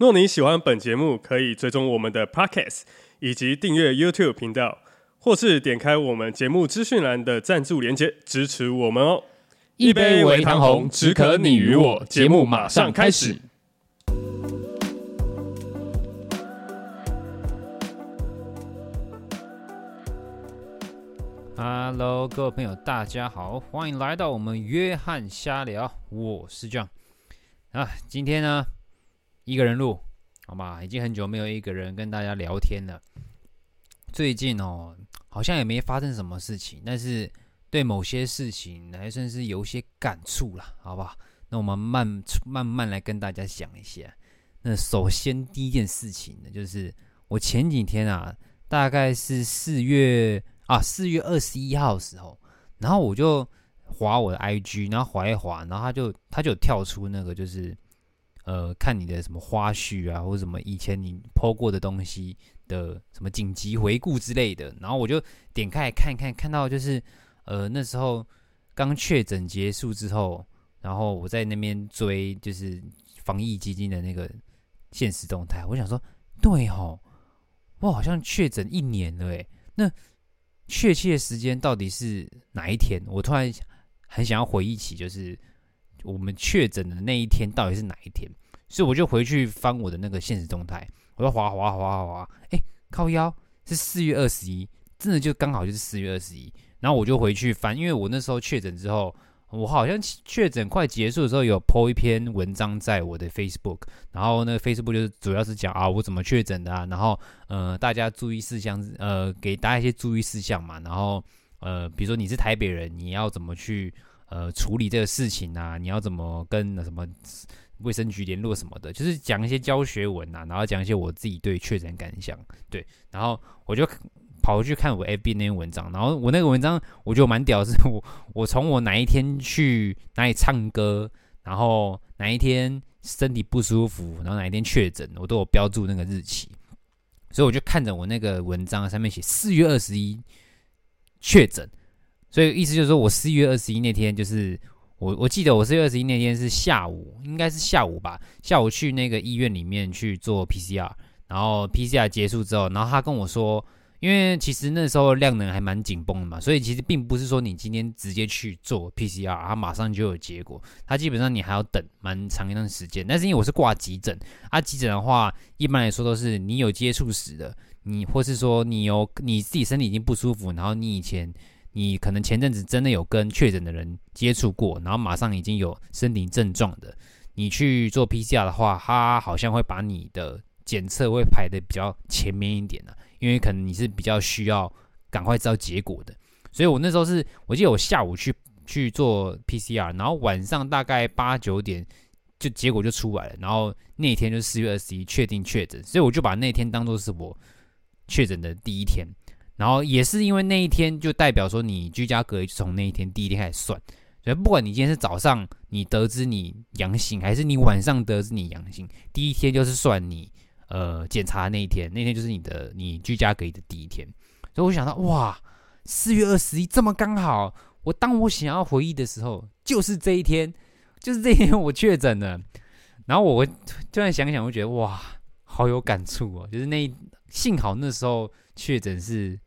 若你喜欢本节目，可以追踪我们的 Podcast 以及订阅 YouTube 频道，或是点开我们节目资讯栏的赞助连接支持我们哦。一杯微糖红，只可你与我。节目马上开始。Hello，各位朋友，大家好，欢迎来到我们约翰瞎聊，我是 John 啊，今天呢。一个人录，好吧，已经很久没有一个人跟大家聊天了。最近哦，好像也没发生什么事情，但是对某些事情还算是有些感触了，好不好？那我们慢慢慢来跟大家讲一下。那首先第一件事情呢，就是我前几天啊，大概是四月啊，四月二十一号的时候，然后我就划我的 IG，然后划一划，然后他就他就跳出那个就是。呃，看你的什么花絮啊，或者什么以前你 po 过的东西的什么紧急回顾之类的，然后我就点开看一看，看到就是呃那时候刚确诊结束之后，然后我在那边追就是防疫基金的那个现实动态，我想说，对吼，我好像确诊一年了诶，那确切时间到底是哪一天？我突然很想要回忆起，就是我们确诊的那一天到底是哪一天？所以我就回去翻我的那个现实动态，我就滑滑滑滑滑，哎，靠腰是四月二十一，真的就刚好就是四月二十一。然后我就回去翻，因为我那时候确诊之后，我好像确诊快结束的时候有 po 一篇文章在我的 Facebook，然后那 Facebook 就是主要是讲啊我怎么确诊的啊，然后呃大家注意事项，呃给大家一些注意事项嘛，然后呃比如说你是台北人，你要怎么去呃处理这个事情啊，你要怎么跟什么。卫生局联络什么的，就是讲一些教学文呐、啊，然后讲一些我自己对确诊感想，对，然后我就跑回去看我 FB 那篇文章，然后我那个文章我觉得蛮屌，是 我我从我哪一天去哪里唱歌，然后哪一天身体不舒服，然后哪一天确诊，我都有标注那个日期，所以我就看着我那个文章上面写四月二十一确诊，所以意思就是说我四月二十一那天就是。我我记得我四月二十一那天是下午，应该是下午吧。下午去那个医院里面去做 PCR，然后 PCR 结束之后，然后他跟我说，因为其实那时候量能还蛮紧绷的嘛，所以其实并不是说你今天直接去做 PCR，他马上就有结果。他基本上你还要等蛮长一段时间。但是因为我是挂急诊，啊，急诊的话一般来说都是你有接触史的，你或是说你有你自己身体已经不舒服，然后你以前。你可能前阵子真的有跟确诊的人接触过，然后马上已经有身体症状的，你去做 PCR 的话，他好像会把你的检测会排的比较前面一点的，因为可能你是比较需要赶快知道结果的。所以我那时候是我记得我下午去去做 PCR，然后晚上大概八九点就结果就出来了，然后那天就四月二十一确定确诊，所以我就把那天当做是我确诊的第一天。然后也是因为那一天就代表说你居家隔离从那一天第一天开始算，所以不管你今天是早上你得知你阳性，还是你晚上得知你阳性，第一天就是算你呃检查那一天，那天就是你的你居家隔离的第一天。所以我想到哇，四月二十一这么刚好，我当我想要回忆的时候，就是这一天，就是这一天我确诊了。然后我突然想想，我觉得哇，好有感触哦，就是那幸好那时候确诊是。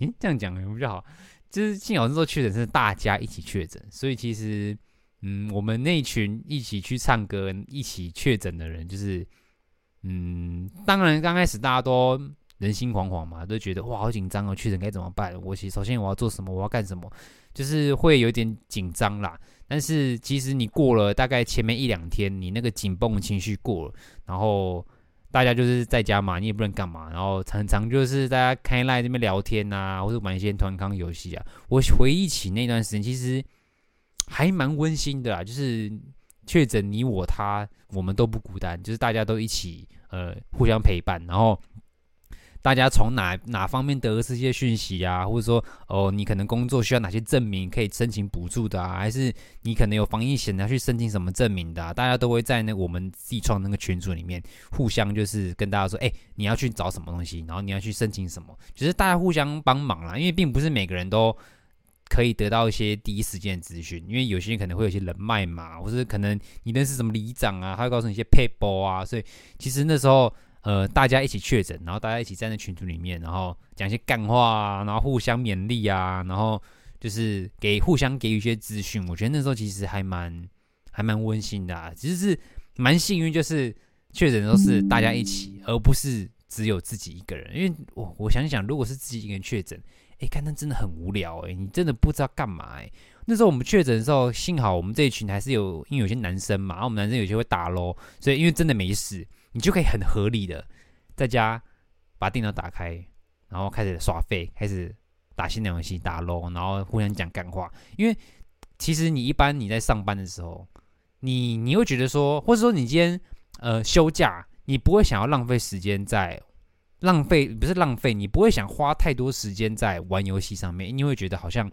咦，这样讲有比较好，就是幸好那时候确诊是大家一起确诊，所以其实，嗯，我们那群一起去唱歌、一起确诊的人，就是，嗯，当然刚开始大家都人心惶惶嘛，都觉得哇好紧张哦，确诊该怎么办？我其实首先我要做什么？我要干什么？就是会有点紧张啦。但是其实你过了大概前面一两天，你那个紧绷情绪过了，然后。大家就是在家嘛，你也不能干嘛，然后常常就是大家开 LINE 这边聊天啊，或者玩一些团康游戏啊。我回忆起那段时间，其实还蛮温馨的啊，就是确诊你我他，我们都不孤单，就是大家都一起呃互相陪伴，然后。大家从哪哪方面得知这些讯息啊？或者说，哦，你可能工作需要哪些证明可以申请补助的啊？还是你可能有防疫险要去申请什么证明的啊？大家都会在那我们自创那个群组里面互相就是跟大家说，哎，你要去找什么东西，然后你要去申请什么，就是大家互相帮忙啦。因为并不是每个人都可以得到一些第一时间的资讯，因为有些人可能会有些人脉嘛，或者可能你认识什么里长啊，他会告诉你一些撇步啊，所以其实那时候。呃，大家一起确诊，然后大家一起站在群组里面，然后讲一些干话啊，然后互相勉励啊，然后就是给互相给予一些资讯。我觉得那时候其实还蛮还蛮温馨的啊，其实是蛮幸运，就是确诊都是大家一起，而不是只有自己一个人。因为我我想想，如果是自己一个人确诊，哎，看那真的很无聊哎，你真的不知道干嘛哎。那时候我们确诊的时候，幸好我们这一群还是有，因为有些男生嘛，然后我们男生有些会打咯，所以因为真的没事。你就可以很合理的在家把电脑打开，然后开始耍废，开始打新的游戏，打撸然后互相讲干话。因为其实你一般你在上班的时候，你你会觉得说，或者说你今天呃休假，你不会想要浪费时间在浪费，不是浪费，你不会想花太多时间在玩游戏上面，你会觉得好像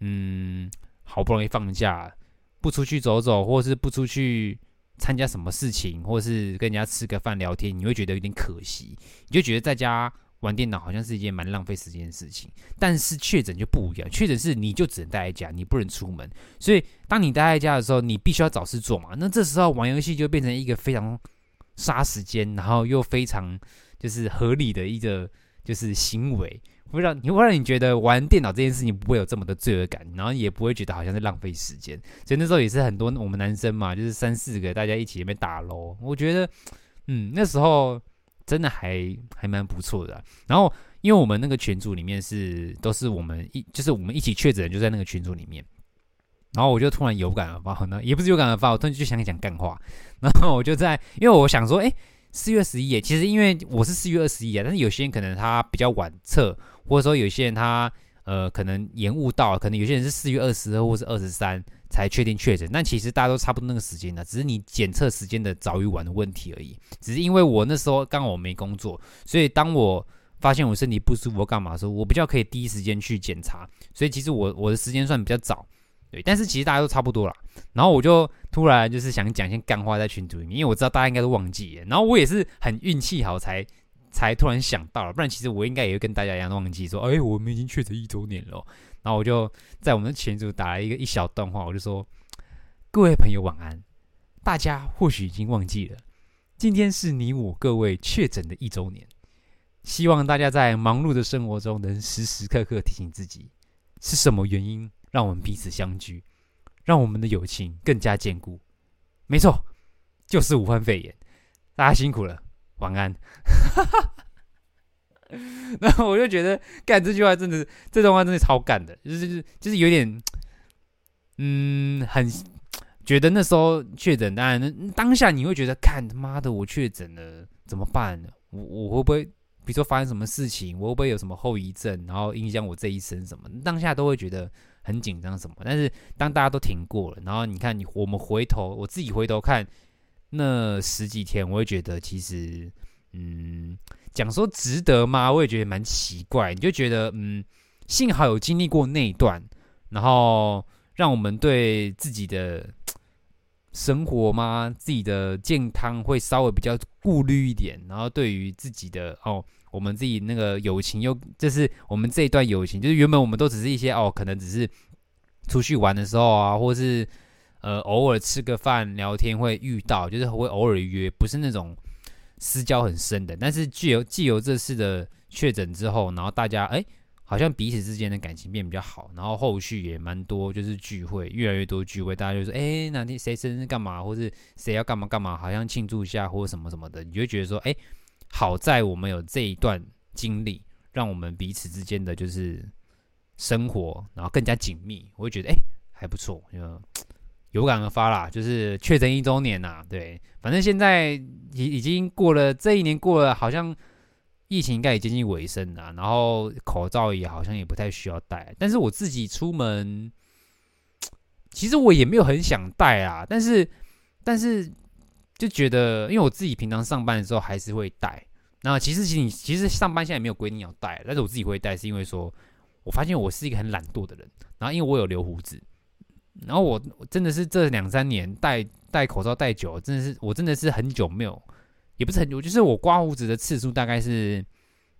嗯好不容易放假，不出去走走，或是不出去。参加什么事情，或是跟人家吃个饭聊天，你会觉得有点可惜，你就觉得在家玩电脑好像是一件蛮浪费时间的事情。但是确诊就不一样，确诊是你就只能待在家，你不能出门。所以当你待在家的时候，你必须要找事做嘛。那这时候玩游戏就变成一个非常杀时间，然后又非常就是合理的一个就是行为。会让你会让你觉得玩电脑这件事情不会有这么的罪恶感，然后也不会觉得好像是浪费时间。所以那时候也是很多我们男生嘛，就是三四个大家一起在那打咯。我觉得，嗯，那时候真的还还蛮不错的。然后因为我们那个群组里面是都是我们一就是我们一起确诊就在那个群组里面，然后我就突然有感而发呢，也不是有感而发，我突然就想讲干话，然后我就在因为我想说，哎，四月十一，其实因为我是四月二十一啊，但是有些人可能他比较晚测。或者说有些人他呃可能延误到，可能有些人是四月二十二或是二十三才确定确诊，但其实大家都差不多那个时间的，只是你检测时间的早与晚的问题而已。只是因为我那时候刚好我没工作，所以当我发现我身体不舒服干嘛的时候，我比较可以第一时间去检查，所以其实我我的时间算比较早，对。但是其实大家都差不多啦。然后我就突然就是想讲一些干话在群组里面，因为我知道大家应该都忘记了，然后我也是很运气好才。才突然想到了，不然其实我应该也会跟大家一样忘记说，哎，我们已经确诊一周年了。然后我就在我们的群组打了一个一小段话，我就说：各位朋友晚安。大家或许已经忘记了，今天是你我各位确诊的一周年。希望大家在忙碌的生活中能时时刻刻提醒自己，是什么原因让我们彼此相聚，让我们的友情更加坚固。没错，就是武汉肺炎。大家辛苦了。晚安，然后我就觉得干这句话真的是，这段话真的超干的，就是就是有点，嗯，很觉得那时候确诊，当然当下你会觉得，看他妈的我确诊了怎么办呢？我我会不会，比如说发生什么事情，我会不会有什么后遗症，然后影响我这一生什么？当下都会觉得很紧张什么。但是当大家都挺过了，然后你看你我们回头，我自己回头看。那十几天，我会觉得其实，嗯，讲说值得吗？我也觉得蛮奇怪。你就觉得，嗯，幸好有经历过那一段，然后让我们对自己的生活嘛，自己的健康会稍微比较顾虑一点。然后对于自己的哦，我们自己那个友情又，就是我们这一段友情，就是原本我们都只是一些哦，可能只是出去玩的时候啊，或是。呃，偶尔吃个饭聊天会遇到，就是会偶尔约，不是那种私交很深的。但是既有既有这次的确诊之后，然后大家哎，好像彼此之间的感情变比较好，然后后续也蛮多，就是聚会越来越多聚会，大家就说哎，哪天谁生日干嘛，或是谁要干嘛干嘛，好像庆祝一下或什么什么的，你就会觉得说哎，好在我们有这一段经历，让我们彼此之间的就是生活，然后更加紧密，我会觉得哎还不错，有。有感而发啦，就是确诊一周年呐，对，反正现在已已经过了这一年过了，好像疫情应该也接近尾声了，然后口罩也好像也不太需要戴，但是我自己出门，其实我也没有很想戴啊，但是但是就觉得，因为我自己平常上班的时候还是会戴。那其实其实其实上班现在没有规定要戴，但是我自己会戴，是因为说我发现我是一个很懒惰的人，然后因为我有留胡子，然后我真的是这两三年戴戴口罩戴久了，真的是我真的是很久没有，也不是很久，就是我刮胡子的次数大概是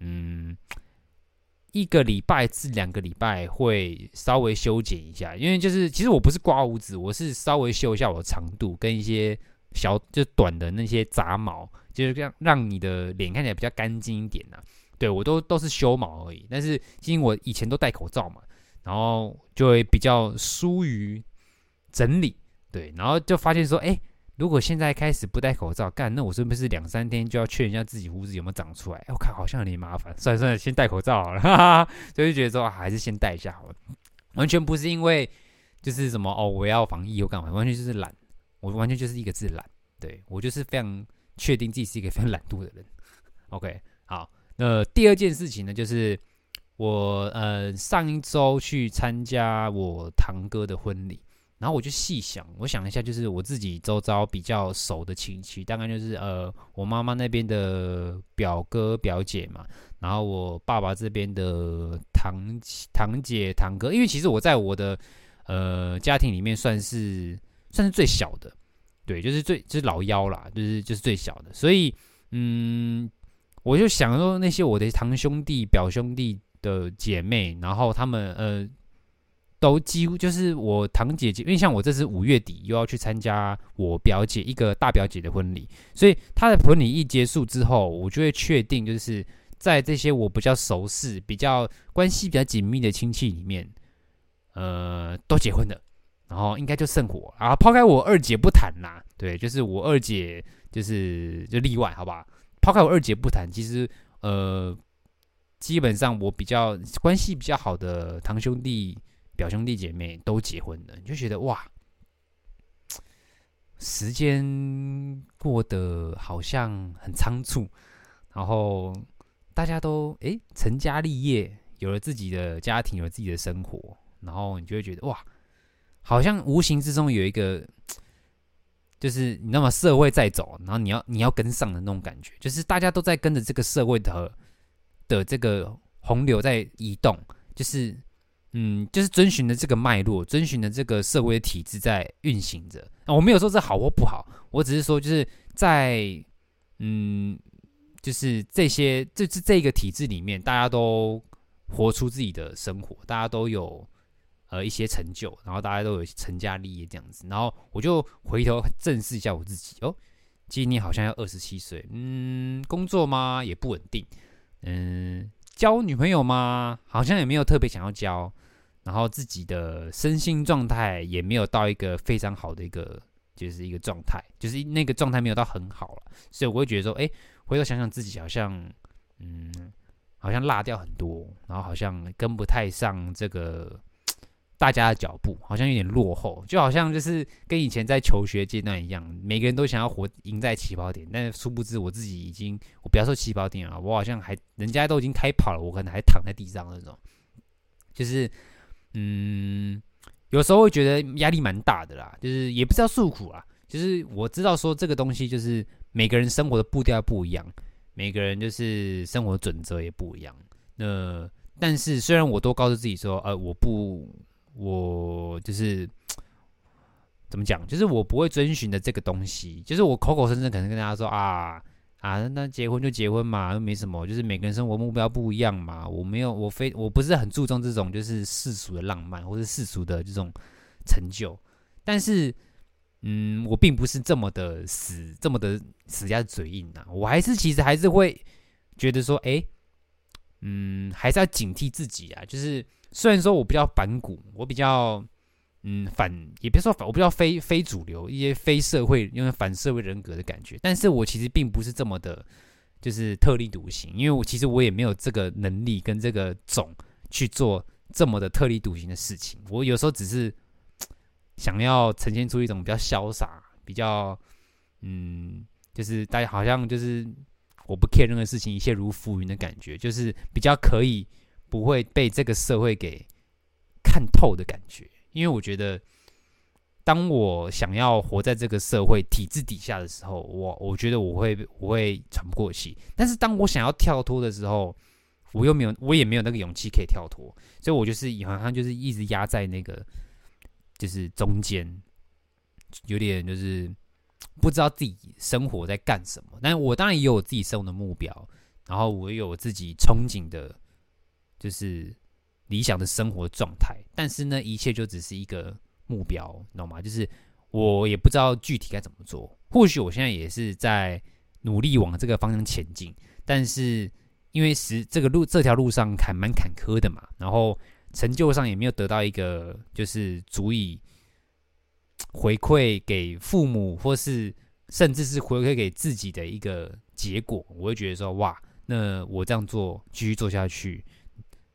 嗯。一个礼拜至两个礼拜会稍微修剪一下，因为就是其实我不是刮胡子，我是稍微修一下我的长度跟一些小就短的那些杂毛，就是这样让你的脸看起来比较干净一点呐、啊。对，我都都是修毛而已，但是因为我以前都戴口罩嘛，然后就会比较疏于整理，对，然后就发现说，哎。如果现在开始不戴口罩干，那我是不是两三天就要确认一下自己胡子有没有长出来？我看好像有点麻烦，算了算了，先戴口罩好了。哈哈，所以就觉得说、还是先戴一下好了。完全不是因为就是什么哦，我要防疫又干嘛？完全就是懒，我完全就是一个字懒。对，我就是非常确定自己是一个非常懒惰的人。OK，好，那第二件事情呢，就是我呃上一周去参加我堂哥的婚礼。然后我就细想，我想一下，就是我自己周遭比较熟的亲戚，大概就是呃，我妈妈那边的表哥表姐嘛，然后我爸爸这边的堂堂姐堂哥，因为其实我在我的呃家庭里面算是算是最小的，对，就是最就是老幺啦，就是就是最小的，所以嗯，我就想说那些我的堂兄弟、表兄弟的姐妹，然后他们呃。都几乎就是我堂姐姐，因为像我这次五月底又要去参加我表姐一个大表姐的婚礼，所以她的婚礼一结束之后，我就会确定就是在这些我比较熟识、比较关系比较紧密的亲戚里面，呃，都结婚了，然后应该就剩我，啊抛开我二姐不谈啦，对，就是我二姐就是就例外，好吧？抛开我二姐不谈，其实呃，基本上我比较关系比较好的堂兄弟。表兄弟姐妹都结婚了，你就觉得哇，时间过得好像很仓促，然后大家都诶、欸、成家立业，有了自己的家庭，有自己的生活，然后你就会觉得哇，好像无形之中有一个，就是你知道吗社会在走，然后你要你要跟上的那种感觉，就是大家都在跟着这个社会的的这个洪流在移动，就是。嗯，就是遵循的这个脉络，遵循的这个社会的体制在运行着。那我没有说这好或不好，我只是说就是在嗯，就是这些这这这个体制里面，大家都活出自己的生活，大家都有呃一些成就，然后大家都有成家立业这样子。然后我就回头正视一下我自己哦，今年好像要二十七岁，嗯，工作吗？也不稳定，嗯，交女朋友吗？好像也没有特别想要交。然后自己的身心状态也没有到一个非常好的一个，就是一个状态，就是那个状态没有到很好了，所以我会觉得说，哎，回头想想自己好像，嗯，好像落掉很多，然后好像跟不太上这个大家的脚步，好像有点落后，就好像就是跟以前在求学阶段一样，每个人都想要活赢在起跑点，但殊不知我自己已经，我不要说起跑点了，我好像还人家都已经开跑了，我可能还躺在地上那种，就是。嗯，有时候会觉得压力蛮大的啦，就是也不知道诉苦啊，就是我知道说这个东西就是每个人生活的步调不一样，每个人就是生活准则也不一样。那但是虽然我都告诉自己说，呃，我不，我就是怎么讲，就是我不会遵循的这个东西，就是我口口声声可能跟大家说啊。啊，那结婚就结婚嘛，又没什么，就是每个人生活目标不一样嘛。我没有，我非我不是很注重这种就是世俗的浪漫，或是世俗的这种成就。但是，嗯，我并不是这么的死，这么的死鸭子嘴硬呐。我还是其实还是会觉得说，哎，嗯，还是要警惕自己啊。就是虽然说我比较反骨，我比较。嗯，反也别说反，我比较非非主流，一些非社会，因为反社会人格的感觉。但是我其实并不是这么的，就是特立独行，因为我其实我也没有这个能力跟这个种去做这么的特立独行的事情。我有时候只是想要呈现出一种比较潇洒，比较嗯，就是大家好像就是我不 care 任何事情，一切如浮云的感觉，就是比较可以不会被这个社会给看透的感觉。因为我觉得，当我想要活在这个社会体制底下的时候，我我觉得我会我会喘不过气。但是当我想要跳脱的时候，我又没有，我也没有那个勇气可以跳脱，所以我就是好像就是一直压在那个就是中间，有点就是不知道自己生活在干什么。但我当然也有我自己生活的目标，然后我也有我自己憧憬的，就是理想的生活状态。但是呢，一切就只是一个。目标，你懂吗？就是我也不知道具体该怎么做。或许我现在也是在努力往这个方向前进，但是因为是这个路这条路上还蛮坎坷的嘛，然后成就上也没有得到一个就是足以回馈给父母，或是甚至是回馈给自己的一个结果，我会觉得说哇，那我这样做继续做下去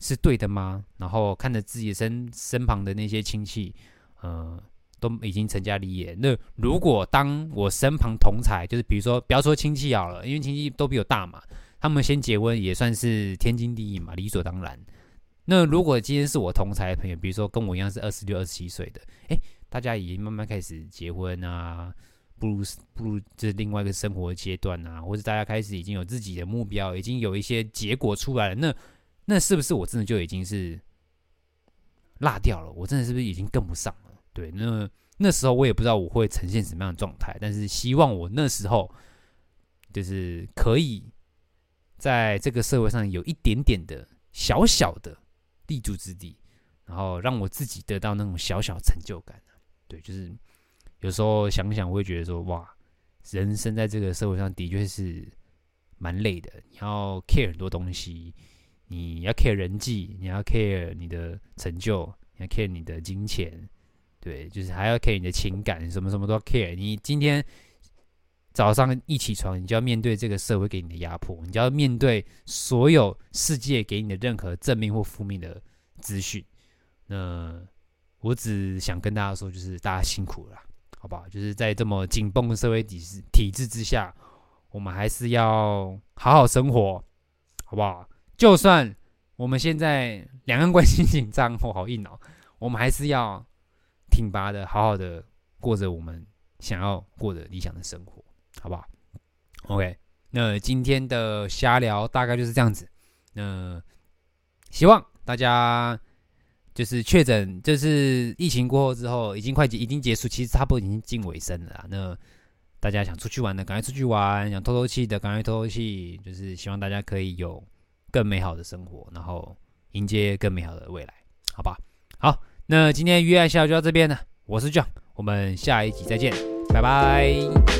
是对的吗？然后看着自己身身旁的那些亲戚。呃，都已经成家立业。那如果当我身旁同才，就是比如说，不要说亲戚好了，因为亲戚都比我大嘛，他们先结婚也算是天经地义嘛，理所当然。那如果今天是我同才的朋友，比如说跟我一样是二十六、二十七岁的，哎，大家已经慢慢开始结婚啊，步入步入这另外一个生活阶段啊，或者大家开始已经有自己的目标，已经有一些结果出来了，那那是不是我真的就已经是落掉了？我真的是不是已经跟不上了？对，那那时候我也不知道我会呈现什么样的状态，但是希望我那时候就是可以在这个社会上有一点点的小小的立足之地，然后让我自己得到那种小小成就感。对，就是有时候想想，会觉得说，哇，人生在这个社会上的确是蛮累的，你要 care 很多东西，你要 care 人际，你要 care 你的成就，你要 care 你的金钱。对，就是还要 care 你的情感，什么什么都要 care。你今天早上一起床，你就要面对这个社会给你的压迫，你就要面对所有世界给你的任何正面或负面的资讯。那我只想跟大家说，就是大家辛苦了，好不好？就是在这么紧绷的社会体制体制之下，我们还是要好好生活，好不好？就算我们现在两岸关系 紧张，我好硬哦，我们还是要。挺拔的，好好的过着我们想要过的理想的生活，好不好？OK，那今天的瞎聊大概就是这样子。那希望大家就是确诊，就是疫情过后之后，已经快结，已经结束，其实差不多已经近尾声了。那大家想出去玩的，赶快出去玩；想透透气的，赶快透透气。就是希望大家可以有更美好的生活，然后迎接更美好的未来，好吧？好。那今天约翰瞎聊就到这边了，我是 John，我们下一集再见，拜拜。